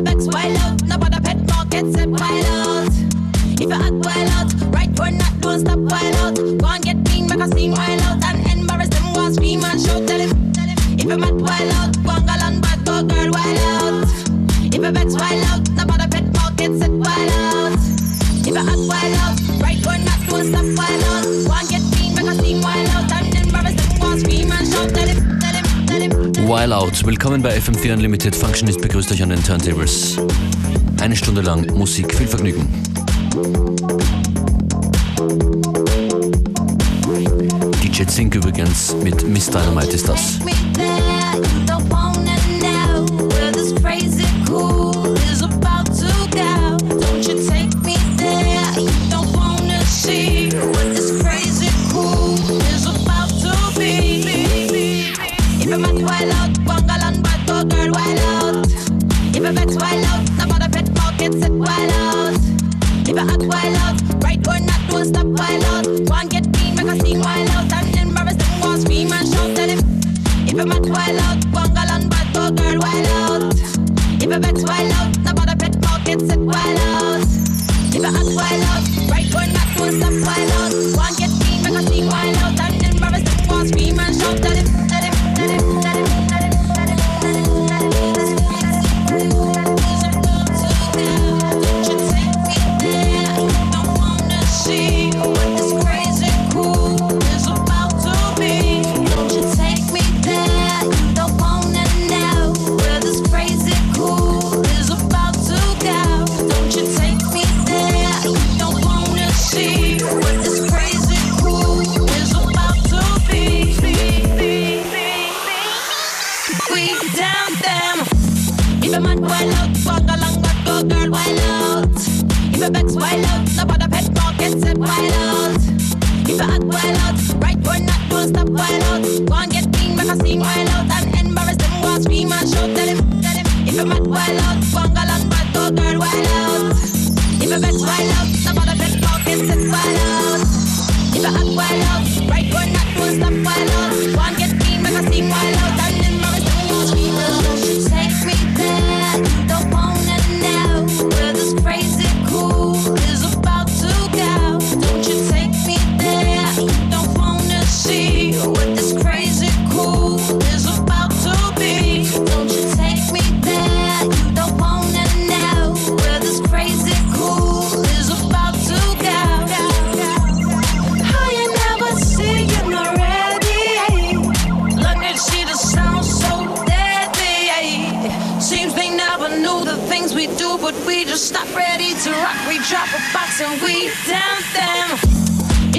me vex wild out. Now the pet market set wild out. If you act wild out, right or not, don't stop wild out. Go and get clean, make a scene wild out. And embarrass them, go and scream and shout. Tell him, tell him. If you mad wild out, go and go and bad, go girl wild out. If you vex wild out. While Out. Willkommen bei FM4 Unlimited. Functionist begrüßt euch an den Turntables. Eine Stunde lang Musik, viel Vergnügen. DJ Zink übrigens mit Miss Dynamite ist das.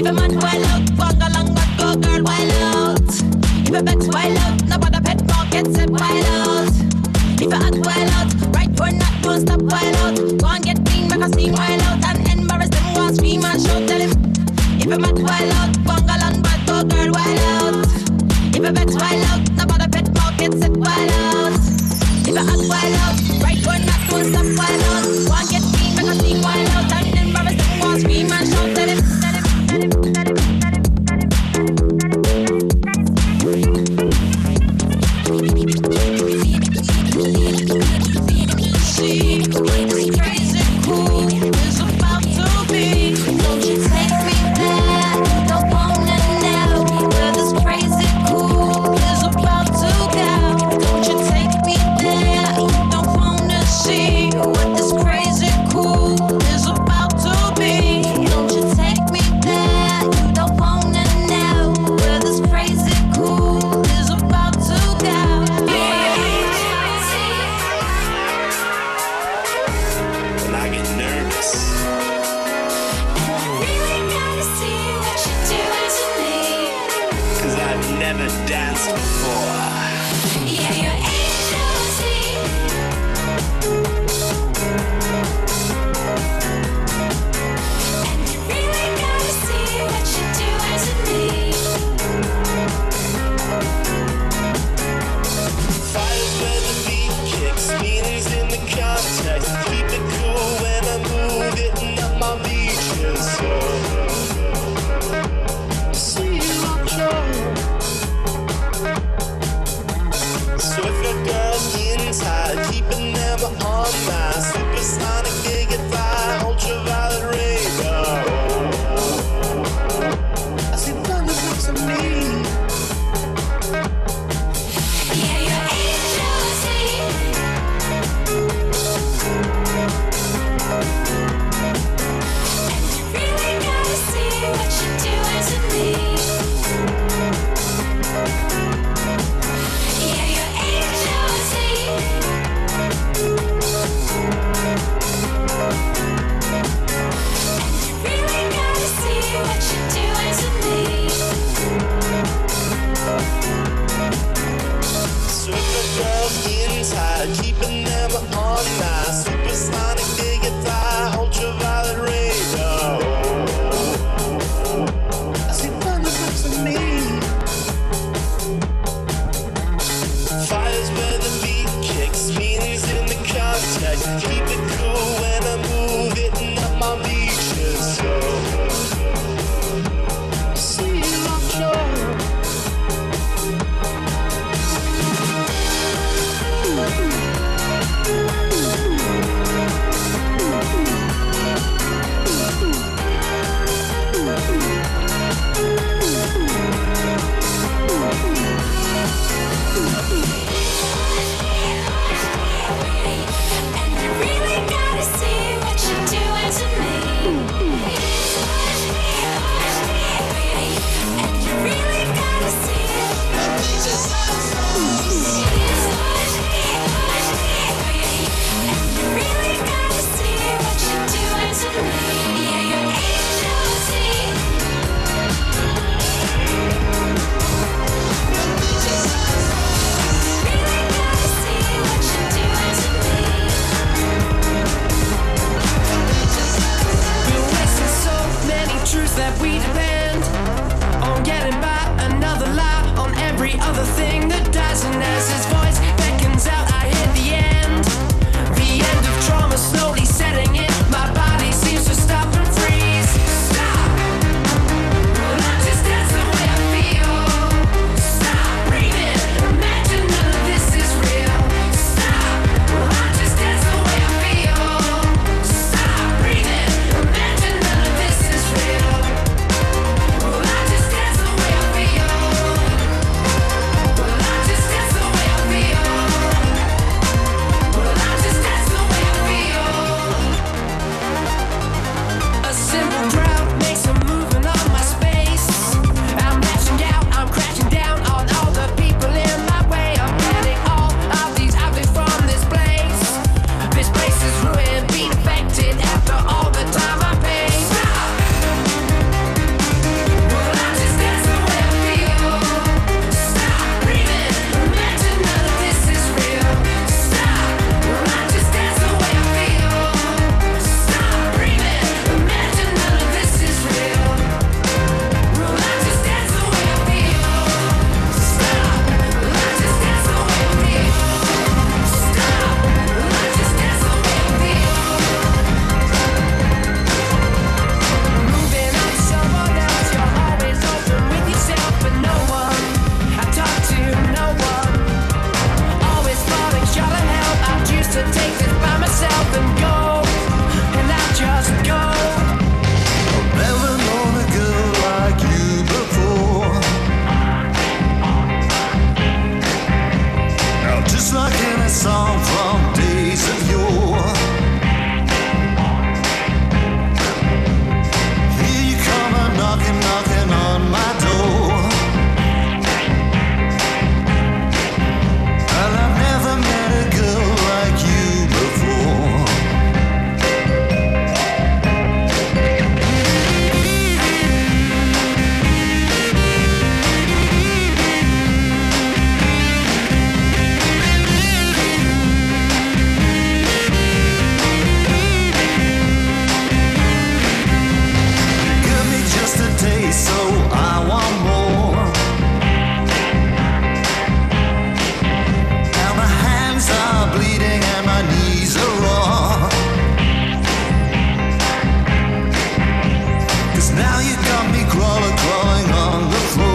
If a man wild out, walk along, but go girl wild out. If a pet wild out, nobody pet more get set, wild out. If a act wild out, right or not, don't stop wild out. Go and get clean, make a scene wild out, and embarrass them, go and scream and shout, tell him. If a man wild out, walk along, but go girl wild out. If a pet wild out. Cause now you got me crawling, crawling on the floor.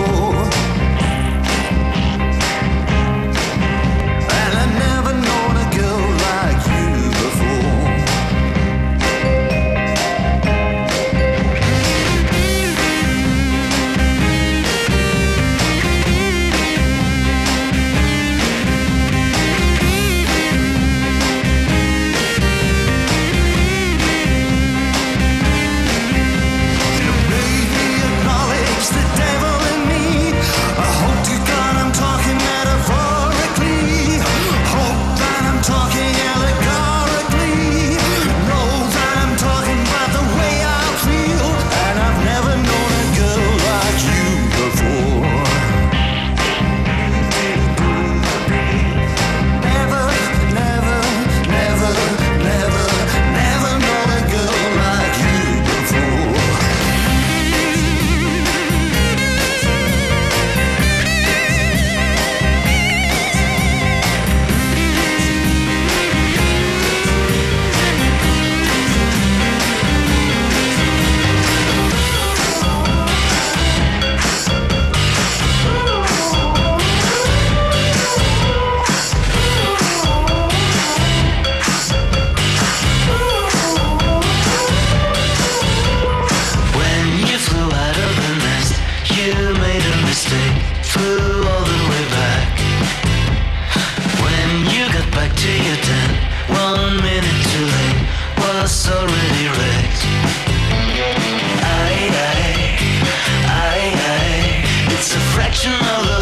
house already wrecked. I, I, aye, aye. It's a fraction of a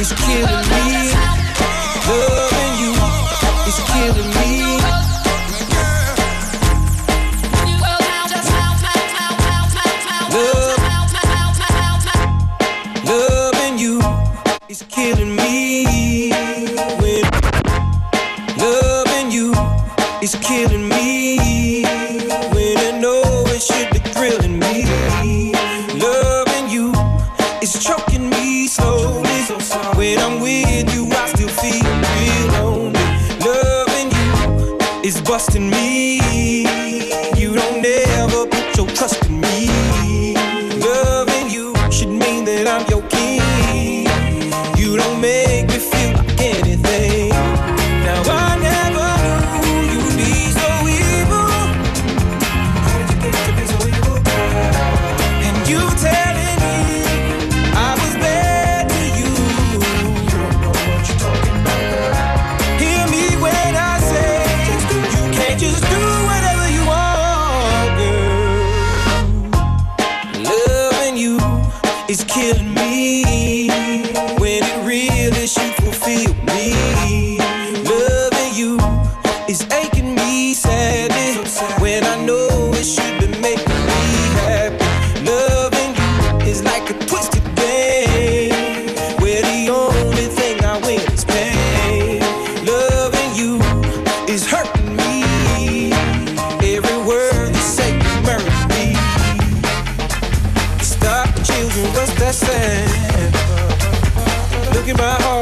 is killing me. you was that sad. Look at my heart.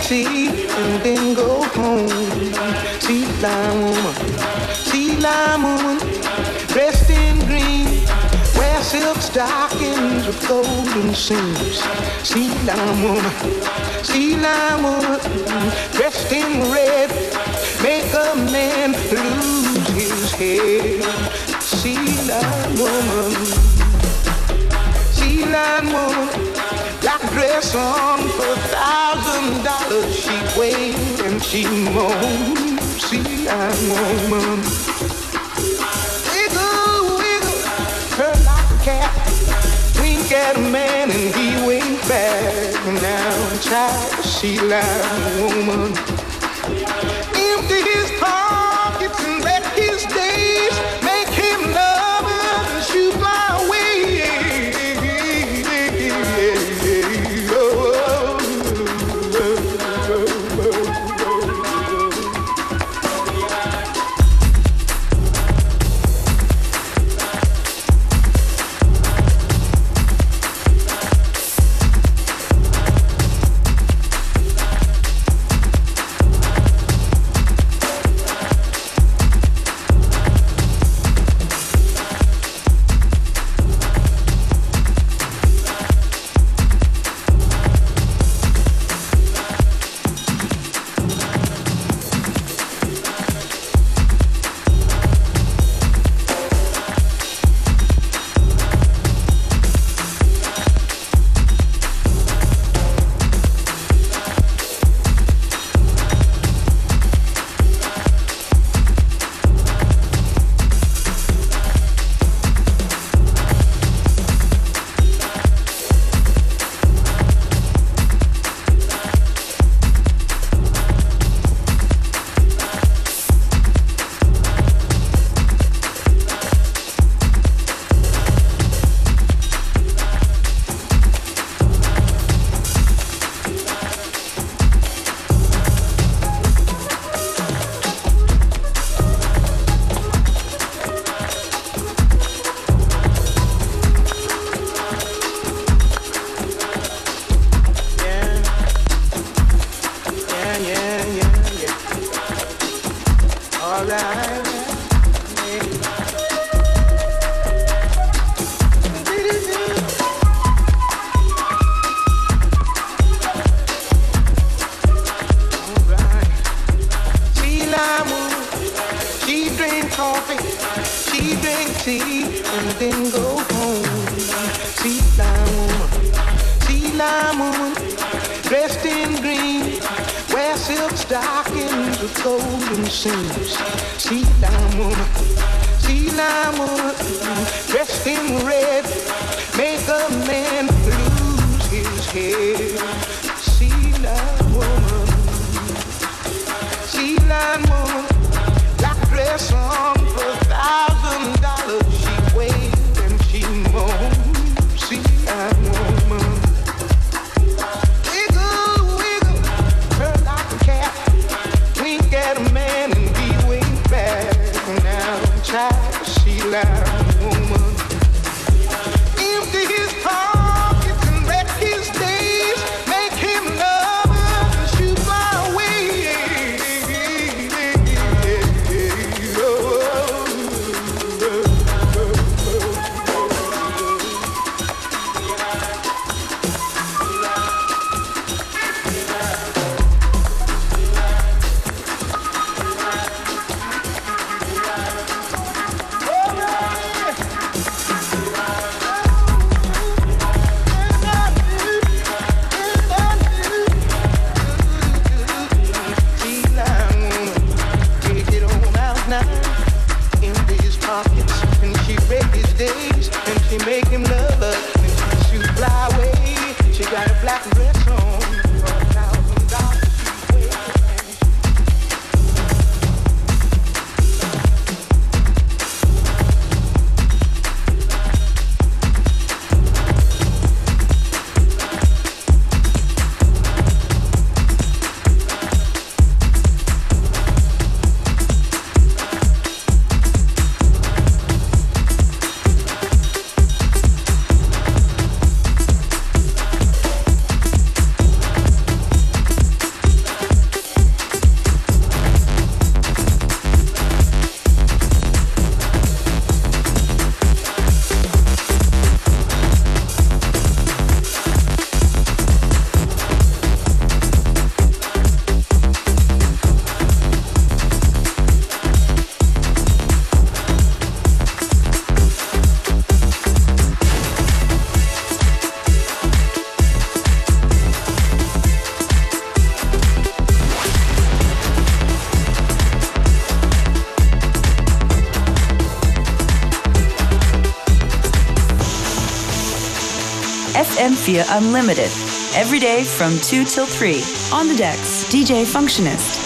Tea and then go home. Sea lime woman, sea lime woman, dressed in green, wear silk stockings with golden seams. Sea lime woman, sea lime woman, dressed in red, make a man lose his head. Sea lime woman, sea lime woman. Dress on for a thousand dollars. She wailed and she moaned. See, I'm woman. Wiggle, wiggle, her like a cat. Wink at a man and he winked back. Now, child, she like a woman. Sofia Unlimited. Every day from 2 till 3. On the decks, DJ Functionist.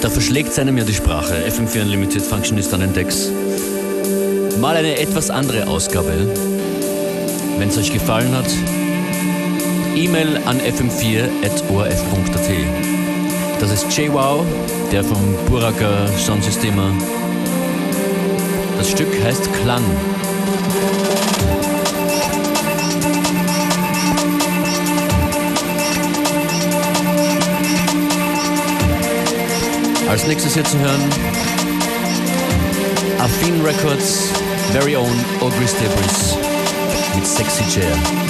Da verschlägt einem ja die Sprache. FM4 Unlimited Functionist an den Decks. Mal eine etwas andere Ausgabe. Wenn es euch gefallen hat, E-Mail an fm4.orf.at. Das ist JWOW, der vom Buraker Soundsystemer. Das Stück heißt Klang. Als nächstes hier zu hören Affin Records very own Audrey Staples mit Sexy Chair.